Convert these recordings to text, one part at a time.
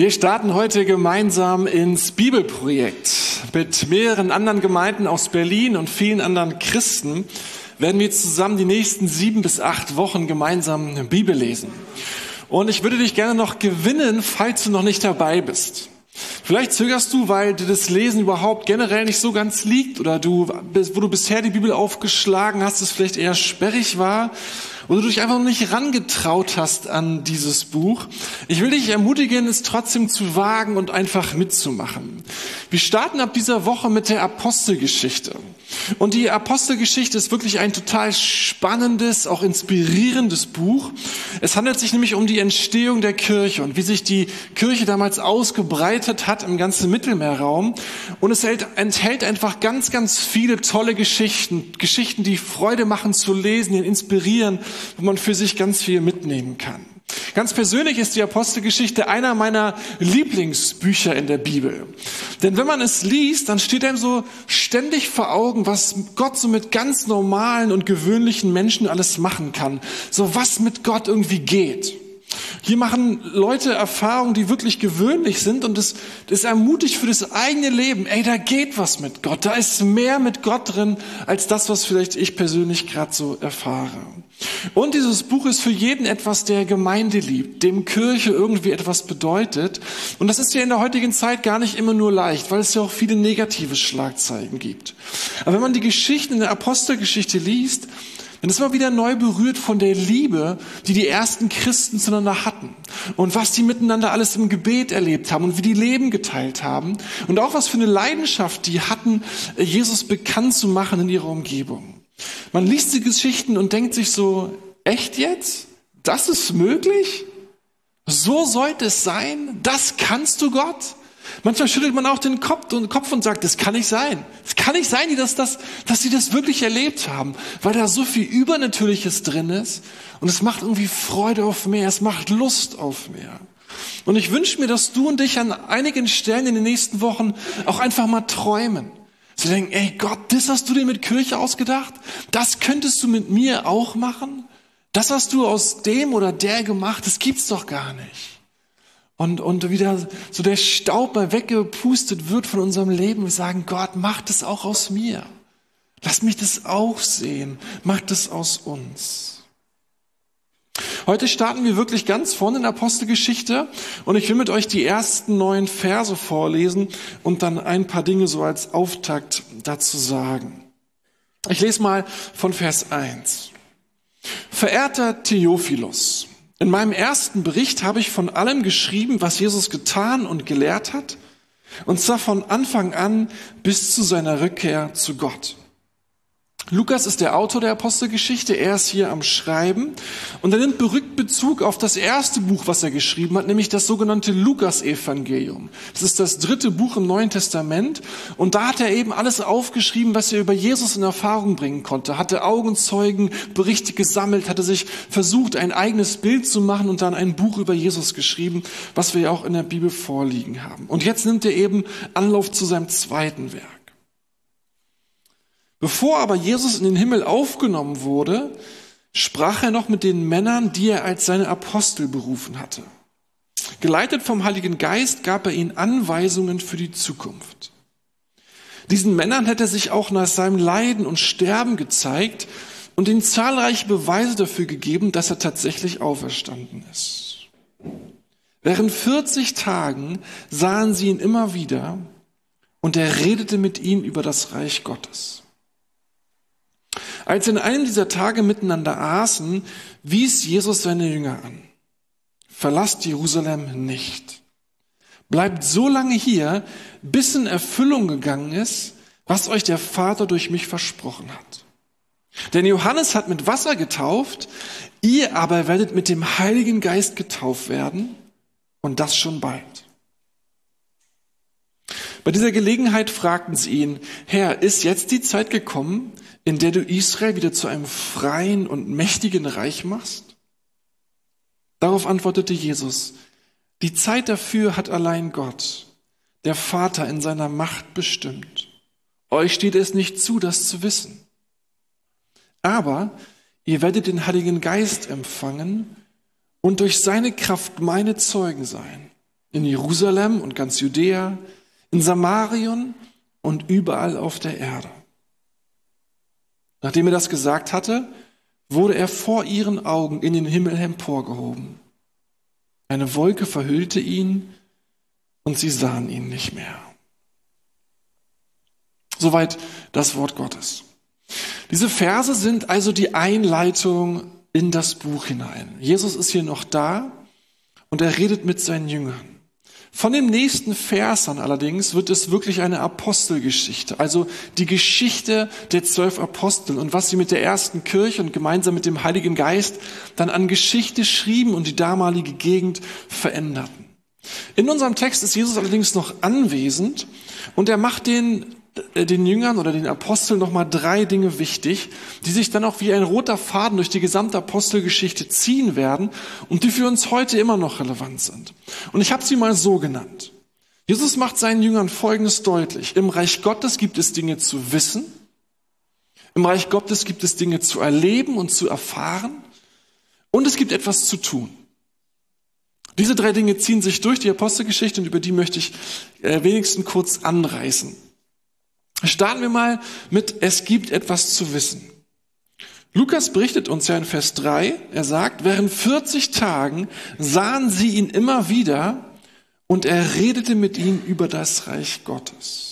Wir starten heute gemeinsam ins Bibelprojekt. Mit mehreren anderen Gemeinden aus Berlin und vielen anderen Christen werden wir zusammen die nächsten sieben bis acht Wochen gemeinsam Bibel lesen. Und ich würde dich gerne noch gewinnen, falls du noch nicht dabei bist. Vielleicht zögerst du, weil dir das Lesen überhaupt generell nicht so ganz liegt oder du, wo du bisher die Bibel aufgeschlagen hast, es vielleicht eher sperrig war oder du dich einfach noch nicht rangetraut hast an dieses Buch. Ich will dich ermutigen, es trotzdem zu wagen und einfach mitzumachen. Wir starten ab dieser Woche mit der Apostelgeschichte. Und die Apostelgeschichte ist wirklich ein total spannendes, auch inspirierendes Buch. Es handelt sich nämlich um die Entstehung der Kirche und wie sich die Kirche damals ausgebreitet hat im ganzen Mittelmeerraum. Und es enthält einfach ganz, ganz viele tolle Geschichten. Geschichten, die Freude machen zu lesen, die inspirieren wo man für sich ganz viel mitnehmen kann. Ganz persönlich ist die Apostelgeschichte einer meiner Lieblingsbücher in der Bibel. Denn wenn man es liest, dann steht einem so ständig vor Augen, was Gott so mit ganz normalen und gewöhnlichen Menschen alles machen kann. So was mit Gott irgendwie geht. Hier machen Leute Erfahrungen, die wirklich gewöhnlich sind und das, das ermutigt für das eigene Leben. Ey, da geht was mit Gott. Da ist mehr mit Gott drin als das, was vielleicht ich persönlich gerade so erfahre. Und dieses Buch ist für jeden etwas, der Gemeinde liebt, dem Kirche irgendwie etwas bedeutet. Und das ist ja in der heutigen Zeit gar nicht immer nur leicht, weil es ja auch viele negative Schlagzeilen gibt. Aber wenn man die Geschichten in der Apostelgeschichte liest, dann ist man wieder neu berührt von der Liebe, die die ersten Christen zueinander hatten. Und was die miteinander alles im Gebet erlebt haben und wie die Leben geteilt haben. Und auch was für eine Leidenschaft die hatten, Jesus bekannt zu machen in ihrer Umgebung. Man liest die Geschichten und denkt sich so, echt jetzt? Das ist möglich? So sollte es sein? Das kannst du Gott? Manchmal schüttelt man auch den Kopf und, sagt, das kann nicht sein. Es kann nicht sein, dass, das, dass sie das wirklich erlebt haben, weil da so viel Übernatürliches drin ist. Und es macht irgendwie Freude auf mehr, es macht Lust auf mehr. Und ich wünsche mir, dass du und dich an einigen Stellen in den nächsten Wochen auch einfach mal träumen. Sie denken, ey Gott, das hast du dir mit Kirche ausgedacht? Das könntest du mit mir auch machen? Das hast du aus dem oder der gemacht? Das gibt's doch gar nicht. Und, und wieder so der Staub mal weggepustet wird von unserem Leben. Wir sagen, Gott, mach das auch aus mir. Lass mich das auch sehen. Mach das aus uns. Heute starten wir wirklich ganz vorne in Apostelgeschichte und ich will mit euch die ersten neun Verse vorlesen und dann ein paar Dinge so als Auftakt dazu sagen. Ich lese mal von Vers 1. Verehrter Theophilus, in meinem ersten Bericht habe ich von allem geschrieben, was Jesus getan und gelehrt hat, und zwar von Anfang an bis zu seiner Rückkehr zu Gott. Lukas ist der Autor der Apostelgeschichte, er ist hier am Schreiben und er nimmt berückt Bezug auf das erste Buch, was er geschrieben hat, nämlich das sogenannte Lukas-Evangelium. Das ist das dritte Buch im Neuen Testament und da hat er eben alles aufgeschrieben, was er über Jesus in Erfahrung bringen konnte, hatte Augenzeugen, Berichte gesammelt, hatte sich versucht, ein eigenes Bild zu machen und dann ein Buch über Jesus geschrieben, was wir ja auch in der Bibel vorliegen haben. Und jetzt nimmt er eben Anlauf zu seinem zweiten Werk. Bevor aber Jesus in den Himmel aufgenommen wurde, sprach er noch mit den Männern, die er als seine Apostel berufen hatte. Geleitet vom Heiligen Geist gab er ihnen Anweisungen für die Zukunft. Diesen Männern hätte er sich auch nach seinem Leiden und Sterben gezeigt und ihnen zahlreiche Beweise dafür gegeben, dass er tatsächlich auferstanden ist. Während 40 Tagen sahen sie ihn immer wieder und er redete mit ihnen über das Reich Gottes. Als sie in einem dieser Tage miteinander aßen, wies Jesus seine Jünger an. Verlasst Jerusalem nicht. Bleibt so lange hier, bis in Erfüllung gegangen ist, was euch der Vater durch mich versprochen hat. Denn Johannes hat mit Wasser getauft, ihr aber werdet mit dem Heiligen Geist getauft werden und das schon bald. Bei dieser Gelegenheit fragten sie ihn, Herr, ist jetzt die Zeit gekommen, in der du Israel wieder zu einem freien und mächtigen Reich machst? Darauf antwortete Jesus, die Zeit dafür hat allein Gott, der Vater in seiner Macht bestimmt. Euch steht es nicht zu, das zu wissen. Aber ihr werdet den Heiligen Geist empfangen und durch seine Kraft meine Zeugen sein. In Jerusalem und ganz Judäa, in Samarien und überall auf der Erde. Nachdem er das gesagt hatte, wurde er vor ihren Augen in den Himmel emporgehoben. Eine Wolke verhüllte ihn und sie sahen ihn nicht mehr. Soweit das Wort Gottes. Diese Verse sind also die Einleitung in das Buch hinein. Jesus ist hier noch da und er redet mit seinen Jüngern. Von dem nächsten Vers an allerdings wird es wirklich eine Apostelgeschichte, also die Geschichte der zwölf Apostel und was sie mit der ersten Kirche und gemeinsam mit dem Heiligen Geist dann an Geschichte schrieben und die damalige Gegend veränderten. In unserem Text ist Jesus allerdings noch anwesend und er macht den den Jüngern oder den Aposteln nochmal drei Dinge wichtig, die sich dann auch wie ein roter Faden durch die gesamte Apostelgeschichte ziehen werden und die für uns heute immer noch relevant sind. Und ich habe sie mal so genannt. Jesus macht seinen Jüngern Folgendes deutlich. Im Reich Gottes gibt es Dinge zu wissen. Im Reich Gottes gibt es Dinge zu erleben und zu erfahren. Und es gibt etwas zu tun. Diese drei Dinge ziehen sich durch die Apostelgeschichte und über die möchte ich äh, wenigstens kurz anreißen. Starten wir mal mit, es gibt etwas zu wissen. Lukas berichtet uns ja in Vers 3, er sagt, während 40 Tagen sahen sie ihn immer wieder und er redete mit ihnen über das Reich Gottes.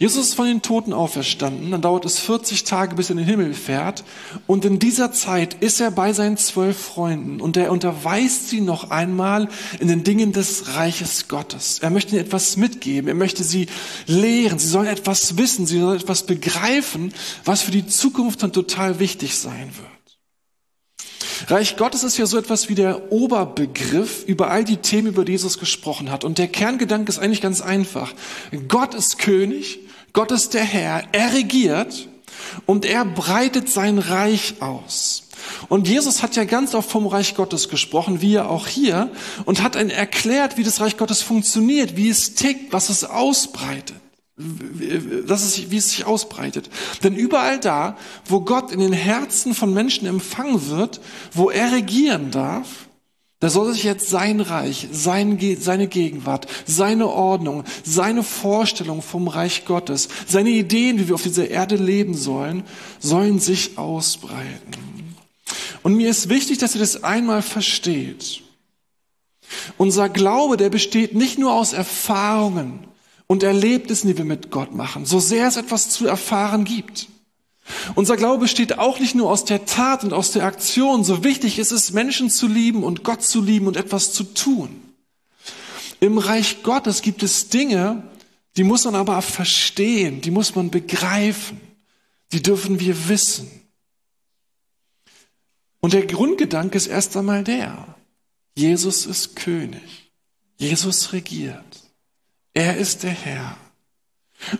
Jesus ist von den Toten auferstanden, dann dauert es 40 Tage, bis er in den Himmel fährt. Und in dieser Zeit ist er bei seinen zwölf Freunden und er unterweist sie noch einmal in den Dingen des Reiches Gottes. Er möchte ihnen etwas mitgeben, er möchte sie lehren, sie sollen etwas wissen, sie sollen etwas begreifen, was für die Zukunft dann total wichtig sein wird. Reich Gottes ist ja so etwas wie der Oberbegriff über all die Themen, über die Jesus gesprochen hat. Und der Kerngedanke ist eigentlich ganz einfach. Gott ist König Gott ist der Herr, er regiert und er breitet sein Reich aus. Und Jesus hat ja ganz oft vom Reich Gottes gesprochen, wie er auch hier, und hat einen erklärt, wie das Reich Gottes funktioniert, wie es tickt, was es ausbreitet, dass es, wie es sich ausbreitet. Denn überall da, wo Gott in den Herzen von Menschen empfangen wird, wo er regieren darf, da soll sich jetzt sein Reich, sein, seine Gegenwart, seine Ordnung, seine Vorstellung vom Reich Gottes, seine Ideen, wie wir auf dieser Erde leben sollen, sollen sich ausbreiten. Und mir ist wichtig, dass ihr das einmal versteht. Unser Glaube, der besteht nicht nur aus Erfahrungen und Erlebnissen, die wir mit Gott machen, so sehr es etwas zu erfahren gibt. Unser Glaube besteht auch nicht nur aus der Tat und aus der Aktion. So wichtig ist es, Menschen zu lieben und Gott zu lieben und etwas zu tun. Im Reich Gottes gibt es Dinge, die muss man aber verstehen, die muss man begreifen, die dürfen wir wissen. Und der Grundgedanke ist erst einmal der, Jesus ist König, Jesus regiert, er ist der Herr.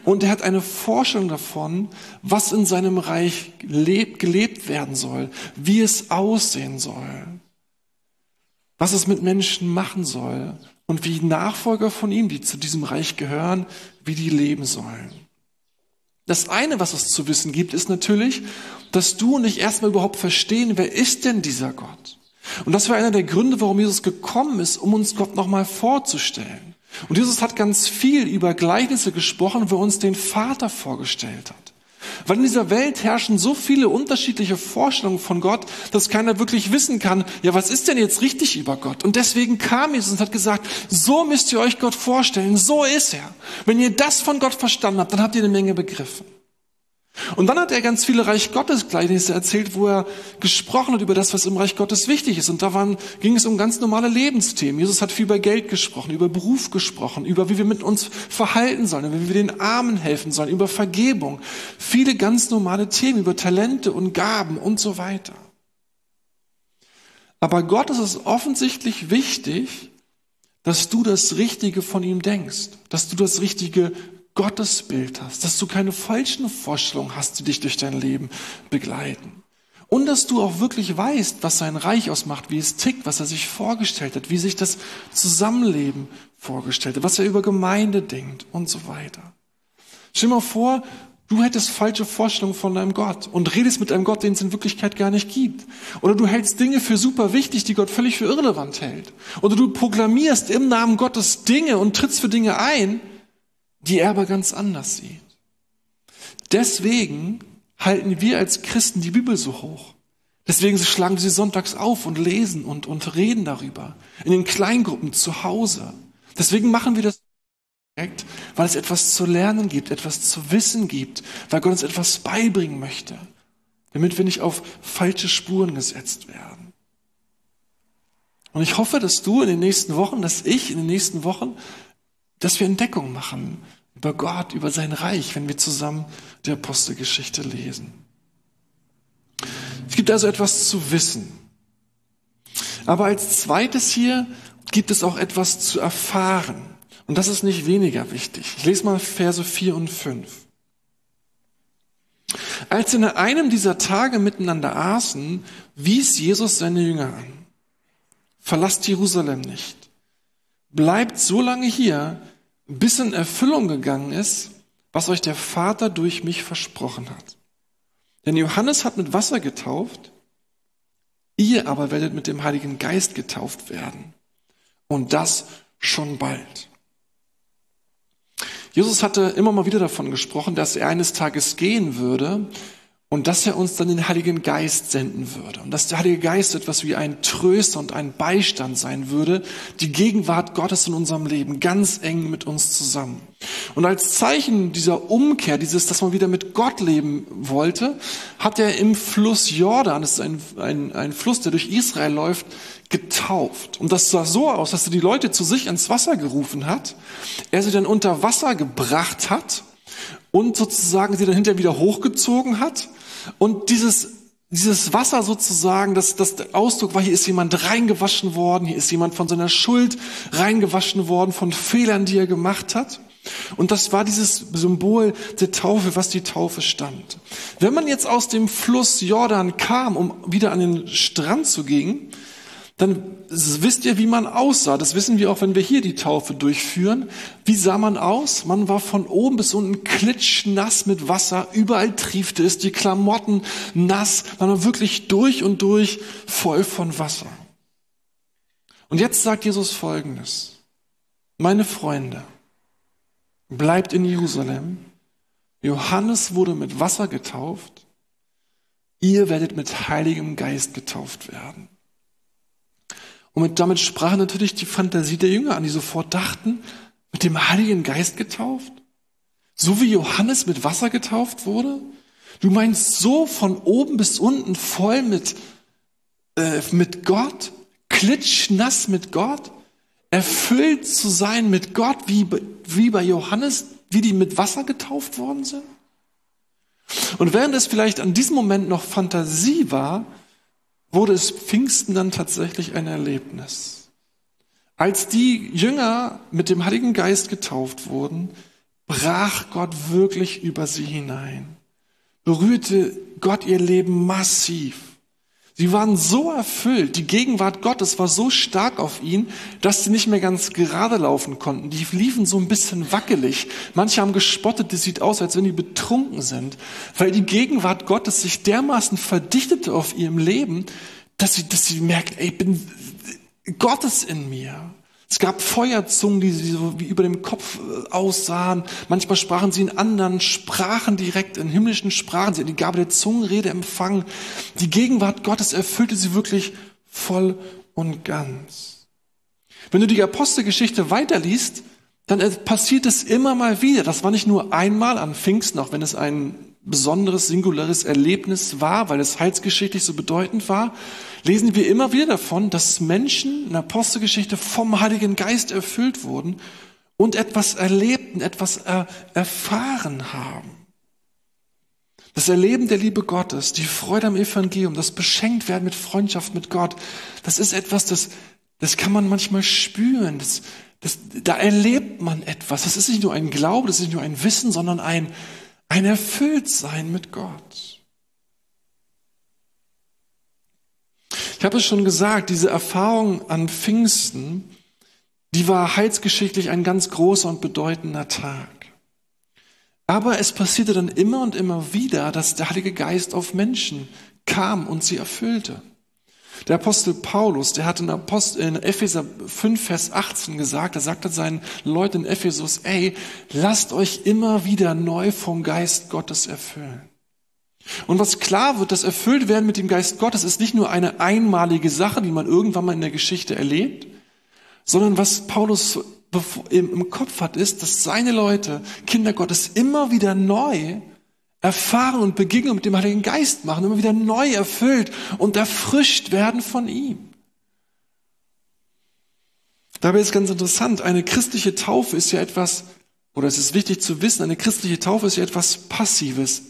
Und er hat eine Vorstellung davon, was in seinem Reich lebt, gelebt werden soll, wie es aussehen soll, was es mit Menschen machen soll und wie Nachfolger von ihm, die zu diesem Reich gehören, wie die leben sollen. Das eine, was es zu wissen gibt, ist natürlich, dass du und ich erstmal überhaupt verstehen, wer ist denn dieser Gott? Und das war einer der Gründe, warum Jesus gekommen ist, um uns Gott nochmal vorzustellen. Und Jesus hat ganz viel über Gleichnisse gesprochen, wo er uns den Vater vorgestellt hat. Weil in dieser Welt herrschen so viele unterschiedliche Vorstellungen von Gott, dass keiner wirklich wissen kann, ja, was ist denn jetzt richtig über Gott? Und deswegen kam Jesus und hat gesagt, so müsst ihr euch Gott vorstellen, so ist er. Wenn ihr das von Gott verstanden habt, dann habt ihr eine Menge begriffen. Und dann hat er ganz viele Reich Gottes Gleichnisse erzählt, wo er gesprochen hat über das, was im Reich Gottes wichtig ist. Und da waren, ging es um ganz normale Lebensthemen. Jesus hat viel über Geld gesprochen, über Beruf gesprochen, über wie wir mit uns verhalten sollen, wie wir den Armen helfen sollen, über Vergebung. Viele ganz normale Themen, über Talente und Gaben und so weiter. Aber Gott ist es offensichtlich wichtig, dass du das Richtige von ihm denkst, dass du das Richtige Gottesbild hast, dass du keine falschen Vorstellungen hast, die dich durch dein Leben begleiten. Und dass du auch wirklich weißt, was sein Reich ausmacht, wie es tickt, was er sich vorgestellt hat, wie sich das Zusammenleben vorgestellt hat, was er über Gemeinde denkt und so weiter. Stell dir mal vor, Du hättest falsche Vorstellungen von deinem Gott und redest mit einem Gott, den es in Wirklichkeit gar nicht gibt. Oder du hältst Dinge für super wichtig, die Gott völlig für irrelevant hält. Oder du proklamierst im Namen Gottes Dinge und trittst für Dinge ein, die er aber ganz anders sieht. Deswegen halten wir als Christen die Bibel so hoch. Deswegen schlagen sie sonntags auf und lesen und, und reden darüber. In den Kleingruppen zu Hause. Deswegen machen wir das weil es etwas zu lernen gibt, etwas zu wissen gibt, weil Gott uns etwas beibringen möchte, damit wir nicht auf falsche Spuren gesetzt werden. Und ich hoffe, dass du in den nächsten Wochen, dass ich in den nächsten Wochen, dass wir Entdeckung machen über Gott, über sein Reich, wenn wir zusammen die Apostelgeschichte lesen. Es gibt also etwas zu wissen. Aber als zweites hier gibt es auch etwas zu erfahren. Und das ist nicht weniger wichtig. Ich lese mal Verse 4 und 5. Als sie in einem dieser Tage miteinander aßen, wies Jesus seine Jünger an. Verlasst Jerusalem nicht. Bleibt so lange hier, bis in Erfüllung gegangen ist, was euch der Vater durch mich versprochen hat. Denn Johannes hat mit Wasser getauft, ihr aber werdet mit dem Heiligen Geist getauft werden. Und das schon bald. Jesus hatte immer mal wieder davon gesprochen, dass er eines Tages gehen würde und dass er uns dann den Heiligen Geist senden würde. Und dass der Heilige Geist etwas wie ein Tröster und ein Beistand sein würde, die Gegenwart Gottes in unserem Leben ganz eng mit uns zusammen. Und als Zeichen dieser Umkehr, dieses, dass man wieder mit Gott leben wollte, hat er im Fluss Jordan, das ist ein, ein, ein Fluss, der durch Israel läuft, getauft. Und das sah so aus, dass er die Leute zu sich ins Wasser gerufen hat, er sie dann unter Wasser gebracht hat und sozusagen sie dann hinterher wieder hochgezogen hat und dieses dieses Wasser sozusagen, das, das Ausdruck war, hier ist jemand reingewaschen worden, hier ist jemand von seiner Schuld reingewaschen worden, von Fehlern, die er gemacht hat. Und das war dieses Symbol der Taufe, was die Taufe stand. Wenn man jetzt aus dem Fluss Jordan kam, um wieder an den Strand zu gehen, dann wisst ihr, wie man aussah. Das wissen wir auch, wenn wir hier die Taufe durchführen. Wie sah man aus? Man war von oben bis unten klitschnass mit Wasser. Überall triefte es, die Klamotten nass. Man war wirklich durch und durch voll von Wasser. Und jetzt sagt Jesus Folgendes. Meine Freunde, bleibt in Jerusalem. Johannes wurde mit Wasser getauft. Ihr werdet mit Heiligem Geist getauft werden. Und damit sprach natürlich die Fantasie der Jünger an, die sofort dachten, mit dem Heiligen Geist getauft? So wie Johannes mit Wasser getauft wurde? Du meinst so von oben bis unten voll mit, äh, mit Gott? Klitschnass mit Gott? Erfüllt zu sein mit Gott, wie, wie bei Johannes, wie die mit Wasser getauft worden sind? Und während es vielleicht an diesem Moment noch Fantasie war, wurde es Pfingsten dann tatsächlich ein Erlebnis. Als die Jünger mit dem Heiligen Geist getauft wurden, brach Gott wirklich über sie hinein, berührte Gott ihr Leben massiv. Sie waren so erfüllt, die Gegenwart Gottes war so stark auf ihn, dass sie nicht mehr ganz gerade laufen konnten. Die liefen so ein bisschen wackelig. Manche haben gespottet, das sieht aus, als wenn die betrunken sind, weil die Gegenwart Gottes sich dermaßen verdichtete auf ihrem Leben, dass sie, dass sie merkt, ey, bin Gottes in mir. Es gab Feuerzungen, die so wie über dem Kopf äh, aussahen. Manchmal sprachen sie in anderen Sprachen direkt, in himmlischen Sprachen. Sie hatten die Gabe der Zungenrede empfangen. Die Gegenwart Gottes erfüllte sie wirklich voll und ganz. Wenn du die Apostelgeschichte weiterliest, dann passiert es immer mal wieder. Das war nicht nur einmal an Pfingsten, auch wenn es ein besonderes, singuläres Erlebnis war, weil es heilsgeschichtlich so bedeutend war, lesen wir immer wieder davon, dass Menschen in der Apostelgeschichte vom Heiligen Geist erfüllt wurden und etwas erlebten, etwas er erfahren haben. Das Erleben der Liebe Gottes, die Freude am Evangelium, das Beschenktwerden mit Freundschaft mit Gott, das ist etwas, das, das kann man manchmal spüren. Das, das, da erlebt man etwas. Das ist nicht nur ein Glaube, das ist nicht nur ein Wissen, sondern ein, ein Erfülltsein mit Gott. Ich habe es schon gesagt, diese Erfahrung an Pfingsten, die war heilsgeschichtlich ein ganz großer und bedeutender Tag. Aber es passierte dann immer und immer wieder, dass der Heilige Geist auf Menschen kam und sie erfüllte. Der Apostel Paulus, der hat in, Apostel, in Epheser 5, Vers 18 gesagt, er sagte seinen Leuten in Ephesus, ey, lasst euch immer wieder neu vom Geist Gottes erfüllen. Und was klar wird, das erfüllt werden mit dem Geist Gottes ist nicht nur eine einmalige Sache, die man irgendwann mal in der Geschichte erlebt, sondern was Paulus im Kopf hat, ist, dass seine Leute, Kinder Gottes, immer wieder neu erfahren und Begegnung mit dem Heiligen Geist machen, immer wieder neu erfüllt und erfrischt werden von ihm. Dabei ist ganz interessant, eine christliche Taufe ist ja etwas, oder es ist wichtig zu wissen, eine christliche Taufe ist ja etwas Passives.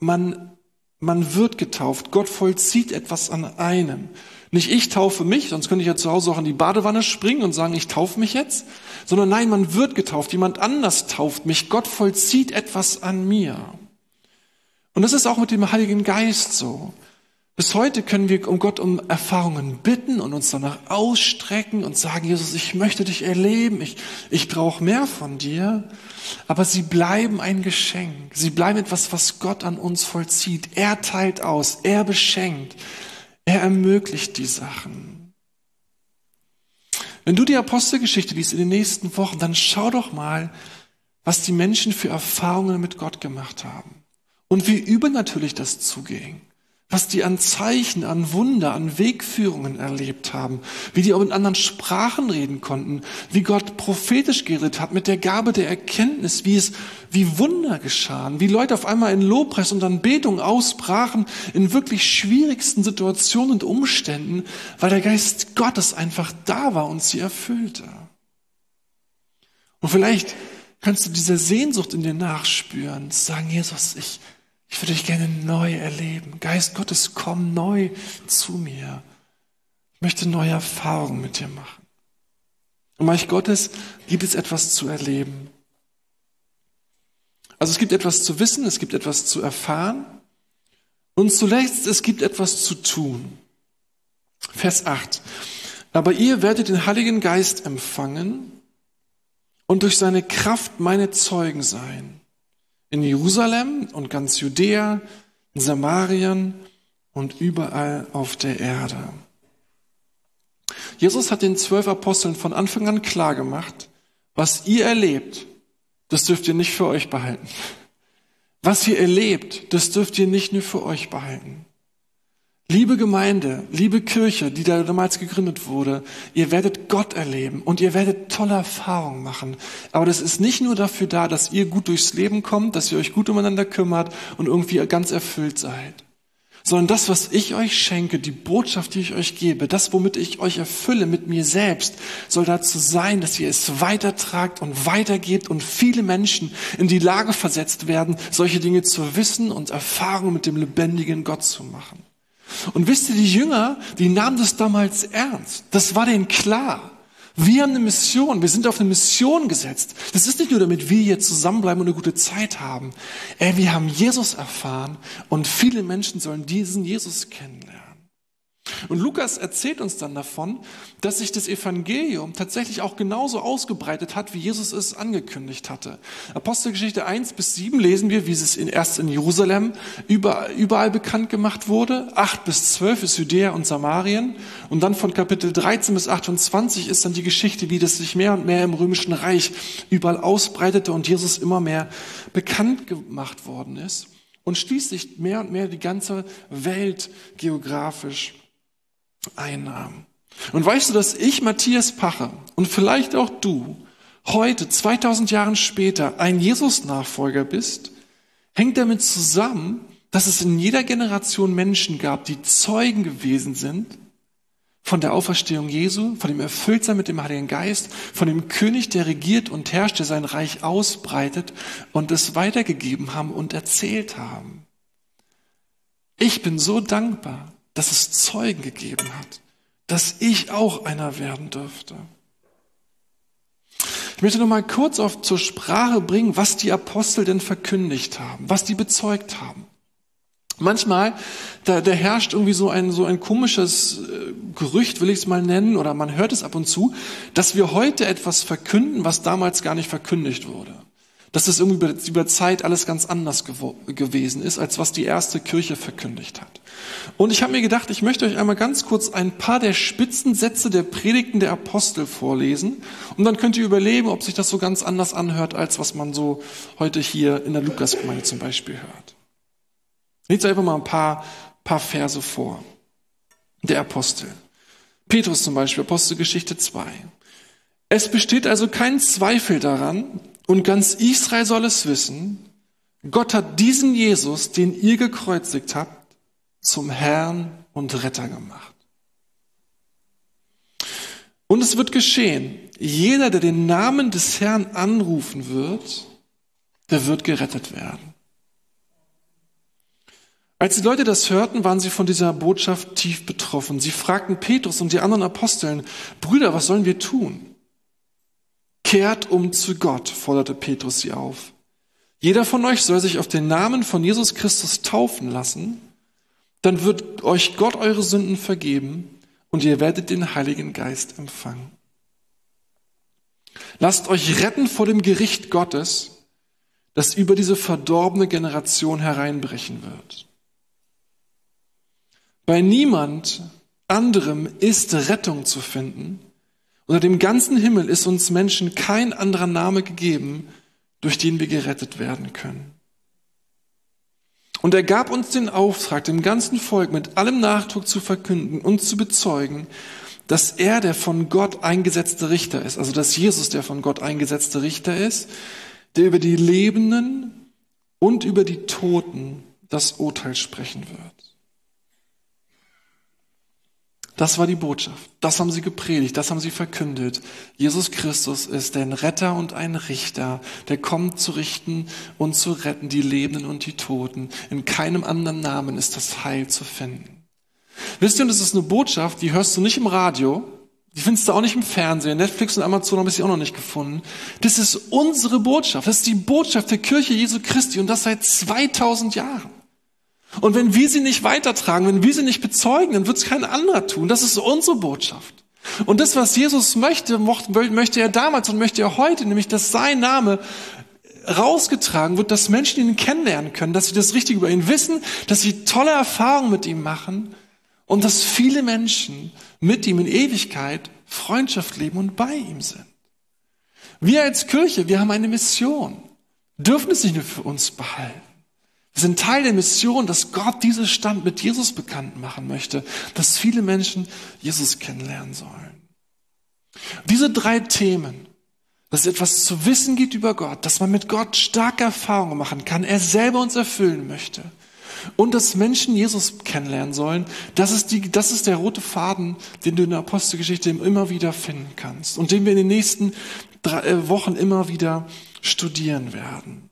Man, man wird getauft. Gott vollzieht etwas an einem. Nicht ich taufe mich, sonst könnte ich ja zu Hause auch in die Badewanne springen und sagen, ich taufe mich jetzt, sondern nein, man wird getauft. Jemand anders tauft mich. Gott vollzieht etwas an mir. Und das ist auch mit dem Heiligen Geist so. Bis heute können wir um Gott um Erfahrungen bitten und uns danach ausstrecken und sagen, Jesus, ich möchte dich erleben, ich, ich brauche mehr von dir. Aber sie bleiben ein Geschenk. Sie bleiben etwas, was Gott an uns vollzieht. Er teilt aus, er beschenkt, er ermöglicht die Sachen. Wenn du die Apostelgeschichte liest in den nächsten Wochen, dann schau doch mal, was die Menschen für Erfahrungen mit Gott gemacht haben. Und wie übernatürlich das zuging. Was die an Zeichen, an Wunder, an Wegführungen erlebt haben. Wie die auch in anderen Sprachen reden konnten. Wie Gott prophetisch geredet hat mit der Gabe der Erkenntnis. Wie es, wie Wunder geschahen. Wie Leute auf einmal in Lobpreis und Anbetung ausbrachen in wirklich schwierigsten Situationen und Umständen, weil der Geist Gottes einfach da war und sie erfüllte. Und vielleicht kannst du diese Sehnsucht in dir nachspüren, sagen, Jesus, ich, ich würde dich gerne neu erleben. Geist Gottes, komm neu zu mir. Ich möchte neue Erfahrungen mit dir machen. Im Reich Gottes gibt es etwas zu erleben. Also es gibt etwas zu wissen, es gibt etwas zu erfahren und zuletzt es gibt etwas zu tun. Vers 8. Aber ihr werdet den Heiligen Geist empfangen und durch seine Kraft meine Zeugen sein in Jerusalem und ganz Judäa, in Samarien und überall auf der Erde. Jesus hat den zwölf Aposteln von Anfang an klar gemacht, was ihr erlebt, das dürft ihr nicht für euch behalten. Was ihr erlebt, das dürft ihr nicht nur für euch behalten. Liebe Gemeinde, liebe Kirche, die da damals gegründet wurde, ihr werdet Gott erleben und ihr werdet tolle Erfahrungen machen. Aber das ist nicht nur dafür da, dass ihr gut durchs Leben kommt, dass ihr euch gut umeinander kümmert und irgendwie ganz erfüllt seid. Sondern das, was ich euch schenke, die Botschaft, die ich euch gebe, das, womit ich euch erfülle mit mir selbst, soll dazu sein, dass ihr es weitertragt und weitergebt und viele Menschen in die Lage versetzt werden, solche Dinge zu wissen und Erfahrungen mit dem lebendigen Gott zu machen. Und wisst ihr, die Jünger, die nahmen das damals ernst. Das war denen klar. Wir haben eine Mission, wir sind auf eine Mission gesetzt. Das ist nicht nur, damit wir hier zusammenbleiben und eine gute Zeit haben. Ey, wir haben Jesus erfahren und viele Menschen sollen diesen Jesus kennenlernen. Und Lukas erzählt uns dann davon, dass sich das Evangelium tatsächlich auch genauso ausgebreitet hat, wie Jesus es angekündigt hatte. Apostelgeschichte 1 bis 7 lesen wir, wie es erst in Jerusalem überall, überall bekannt gemacht wurde. 8 bis 12 ist Judäa und Samarien. Und dann von Kapitel 13 bis 28 ist dann die Geschichte, wie das sich mehr und mehr im römischen Reich überall ausbreitete und Jesus immer mehr bekannt gemacht worden ist. Und schließlich mehr und mehr die ganze Welt geografisch einnahm. Und weißt du, dass ich, Matthias Pache, und vielleicht auch du, heute, 2000 Jahren später, ein Jesus-Nachfolger bist, hängt damit zusammen, dass es in jeder Generation Menschen gab, die Zeugen gewesen sind von der Auferstehung Jesu, von dem Erfülltsein mit dem Heiligen Geist, von dem König, der regiert und herrscht, der sein Reich ausbreitet und es weitergegeben haben und erzählt haben. Ich bin so dankbar, dass es Zeugen gegeben hat, dass ich auch einer werden dürfte. Ich möchte noch mal kurz auf zur Sprache bringen, was die Apostel denn verkündigt haben, was die bezeugt haben. Manchmal, da, da herrscht irgendwie so ein, so ein komisches äh, Gerücht, will ich es mal nennen, oder man hört es ab und zu, dass wir heute etwas verkünden, was damals gar nicht verkündigt wurde. Dass es irgendwie über, Zeit alles ganz anders gewesen ist, als was die erste Kirche verkündigt hat. Und ich habe mir gedacht, ich möchte euch einmal ganz kurz ein paar der Spitzensätze der Predigten der Apostel vorlesen. Und dann könnt ihr überleben, ob sich das so ganz anders anhört, als was man so heute hier in der Lukasgemeinde zum Beispiel hört. Lese einfach mal ein paar, paar Verse vor. Der Apostel. Petrus zum Beispiel, Apostelgeschichte 2. Es besteht also kein Zweifel daran, und ganz Israel soll es wissen, Gott hat diesen Jesus, den ihr gekreuzigt habt, zum Herrn und Retter gemacht. Und es wird geschehen, jeder, der den Namen des Herrn anrufen wird, der wird gerettet werden. Als die Leute das hörten, waren sie von dieser Botschaft tief betroffen. Sie fragten Petrus und die anderen Aposteln, Brüder, was sollen wir tun? Kehrt um zu Gott, forderte Petrus sie auf. Jeder von euch soll sich auf den Namen von Jesus Christus taufen lassen, dann wird euch Gott eure Sünden vergeben und ihr werdet den Heiligen Geist empfangen. Lasst euch retten vor dem Gericht Gottes, das über diese verdorbene Generation hereinbrechen wird. Bei niemand anderem ist Rettung zu finden, unter dem ganzen Himmel ist uns Menschen kein anderer Name gegeben, durch den wir gerettet werden können. Und er gab uns den Auftrag, dem ganzen Volk mit allem Nachdruck zu verkünden und zu bezeugen, dass er der von Gott eingesetzte Richter ist, also dass Jesus der von Gott eingesetzte Richter ist, der über die Lebenden und über die Toten das Urteil sprechen wird. Das war die Botschaft. Das haben sie gepredigt, das haben sie verkündet. Jesus Christus ist ein Retter und ein Richter, der kommt zu richten und zu retten die Lebenden und die Toten. In keinem anderen Namen ist das Heil zu finden. Wisst ihr, und das ist eine Botschaft, die hörst du nicht im Radio, die findest du auch nicht im Fernsehen. Netflix und Amazon habe ich sie auch noch nicht gefunden. Das ist unsere Botschaft. Das ist die Botschaft der Kirche Jesu Christi und das seit 2000 Jahren. Und wenn wir sie nicht weitertragen, wenn wir sie nicht bezeugen, dann wird es kein anderer tun. Das ist unsere Botschaft. Und das, was Jesus möchte, möchte er damals und möchte er heute, nämlich, dass sein Name rausgetragen wird, dass Menschen ihn kennenlernen können, dass sie das Richtige über ihn wissen, dass sie tolle Erfahrungen mit ihm machen und dass viele Menschen mit ihm in Ewigkeit Freundschaft leben und bei ihm sind. Wir als Kirche, wir haben eine Mission, dürfen es nicht nur für uns behalten. Wir sind Teil der Mission, dass Gott diesen Stand mit Jesus bekannt machen möchte, dass viele Menschen Jesus kennenlernen sollen. Diese drei Themen, dass es etwas zu wissen gibt über Gott, dass man mit Gott starke Erfahrungen machen kann, er selber uns erfüllen möchte und dass Menschen Jesus kennenlernen sollen, das ist, die, das ist der rote Faden, den du in der Apostelgeschichte immer wieder finden kannst und den wir in den nächsten drei äh, Wochen immer wieder studieren werden.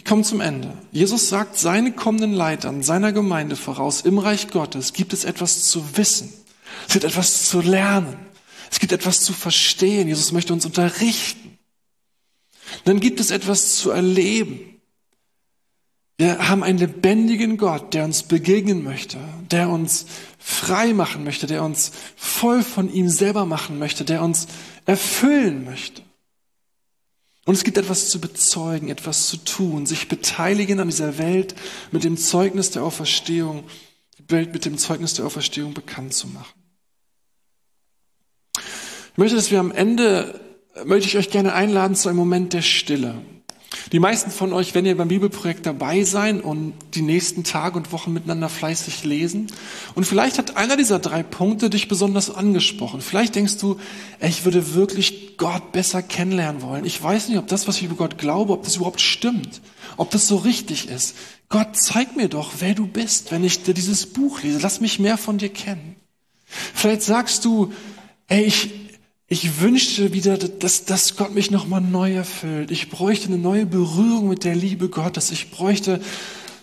Ich komme zum Ende. Jesus sagt seine kommenden Leitern, seiner Gemeinde voraus, im Reich Gottes gibt es etwas zu wissen. Es gibt etwas zu lernen. Es gibt etwas zu verstehen. Jesus möchte uns unterrichten. Dann gibt es etwas zu erleben. Wir haben einen lebendigen Gott, der uns begegnen möchte, der uns frei machen möchte, der uns voll von ihm selber machen möchte, der uns erfüllen möchte. Und es gibt etwas zu bezeugen, etwas zu tun, sich beteiligen an dieser Welt mit dem Zeugnis der Auferstehung, die Welt mit dem Zeugnis der Auferstehung bekannt zu machen. Ich möchte, dass wir am Ende, möchte ich euch gerne einladen zu einem Moment der Stille. Die meisten von euch werden ja beim Bibelprojekt dabei sein und die nächsten Tage und Wochen miteinander fleißig lesen. Und vielleicht hat einer dieser drei Punkte dich besonders angesprochen. Vielleicht denkst du, ich würde wirklich Gott besser kennenlernen wollen. Ich weiß nicht, ob das, was ich über Gott glaube, ob das überhaupt stimmt, ob das so richtig ist. Gott, zeig mir doch, wer du bist, wenn ich dir dieses Buch lese. Lass mich mehr von dir kennen. Vielleicht sagst du, ey, ich, ich wünschte wieder, dass, dass Gott mich nochmal neu erfüllt. Ich bräuchte eine neue Berührung mit der Liebe Gottes. Ich bräuchte,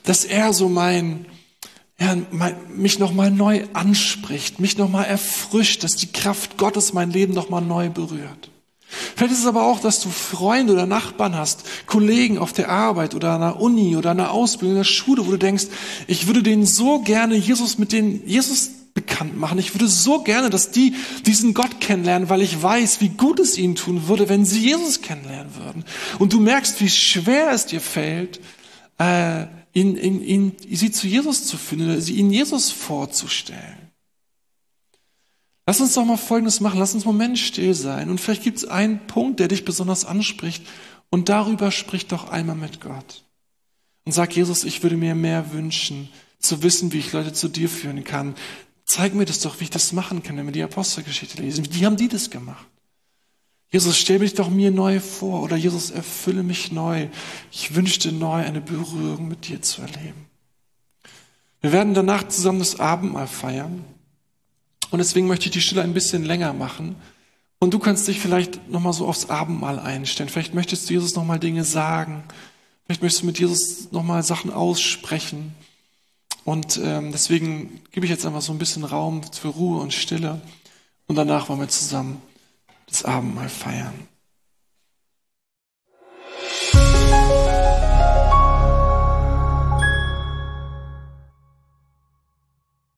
dass er so mein, ja, mein, mich nochmal neu anspricht, mich nochmal erfrischt, dass die Kraft Gottes mein Leben nochmal neu berührt. Vielleicht ist es aber auch, dass du Freunde oder Nachbarn hast, Kollegen auf der Arbeit oder an der Uni oder an der Ausbildung, in der Schule, wo du denkst, ich würde denen so gerne Jesus mit den, Jesus bekannt machen. Ich würde so gerne, dass die diesen Gott kennenlernen, weil ich weiß, wie gut es ihnen tun würde, wenn sie Jesus kennenlernen würden. Und du merkst, wie schwer es dir fällt, äh, ihn, ihn, ihn, sie zu Jesus zu finden, sie ihnen Jesus vorzustellen. Lass uns doch mal Folgendes machen. Lass uns einen Moment still sein. Und vielleicht gibt es einen Punkt, der dich besonders anspricht. Und darüber sprich doch einmal mit Gott. Und sag, Jesus, ich würde mir mehr wünschen, zu wissen, wie ich Leute zu dir führen kann. Zeig mir das doch, wie ich das machen kann, wenn wir die Apostelgeschichte lesen. Wie haben die das gemacht? Jesus, stell mich doch mir neu vor. Oder Jesus, erfülle mich neu. Ich wünschte neu, eine Berührung mit dir zu erleben. Wir werden danach zusammen das Abendmahl feiern. Und deswegen möchte ich die Stille ein bisschen länger machen. Und du kannst dich vielleicht nochmal so aufs Abendmahl einstellen. Vielleicht möchtest du Jesus nochmal Dinge sagen. Vielleicht möchtest du mit Jesus nochmal Sachen aussprechen. Und ähm, deswegen gebe ich jetzt einfach so ein bisschen Raum für Ruhe und Stille. Und danach wollen wir zusammen das Abendmahl feiern.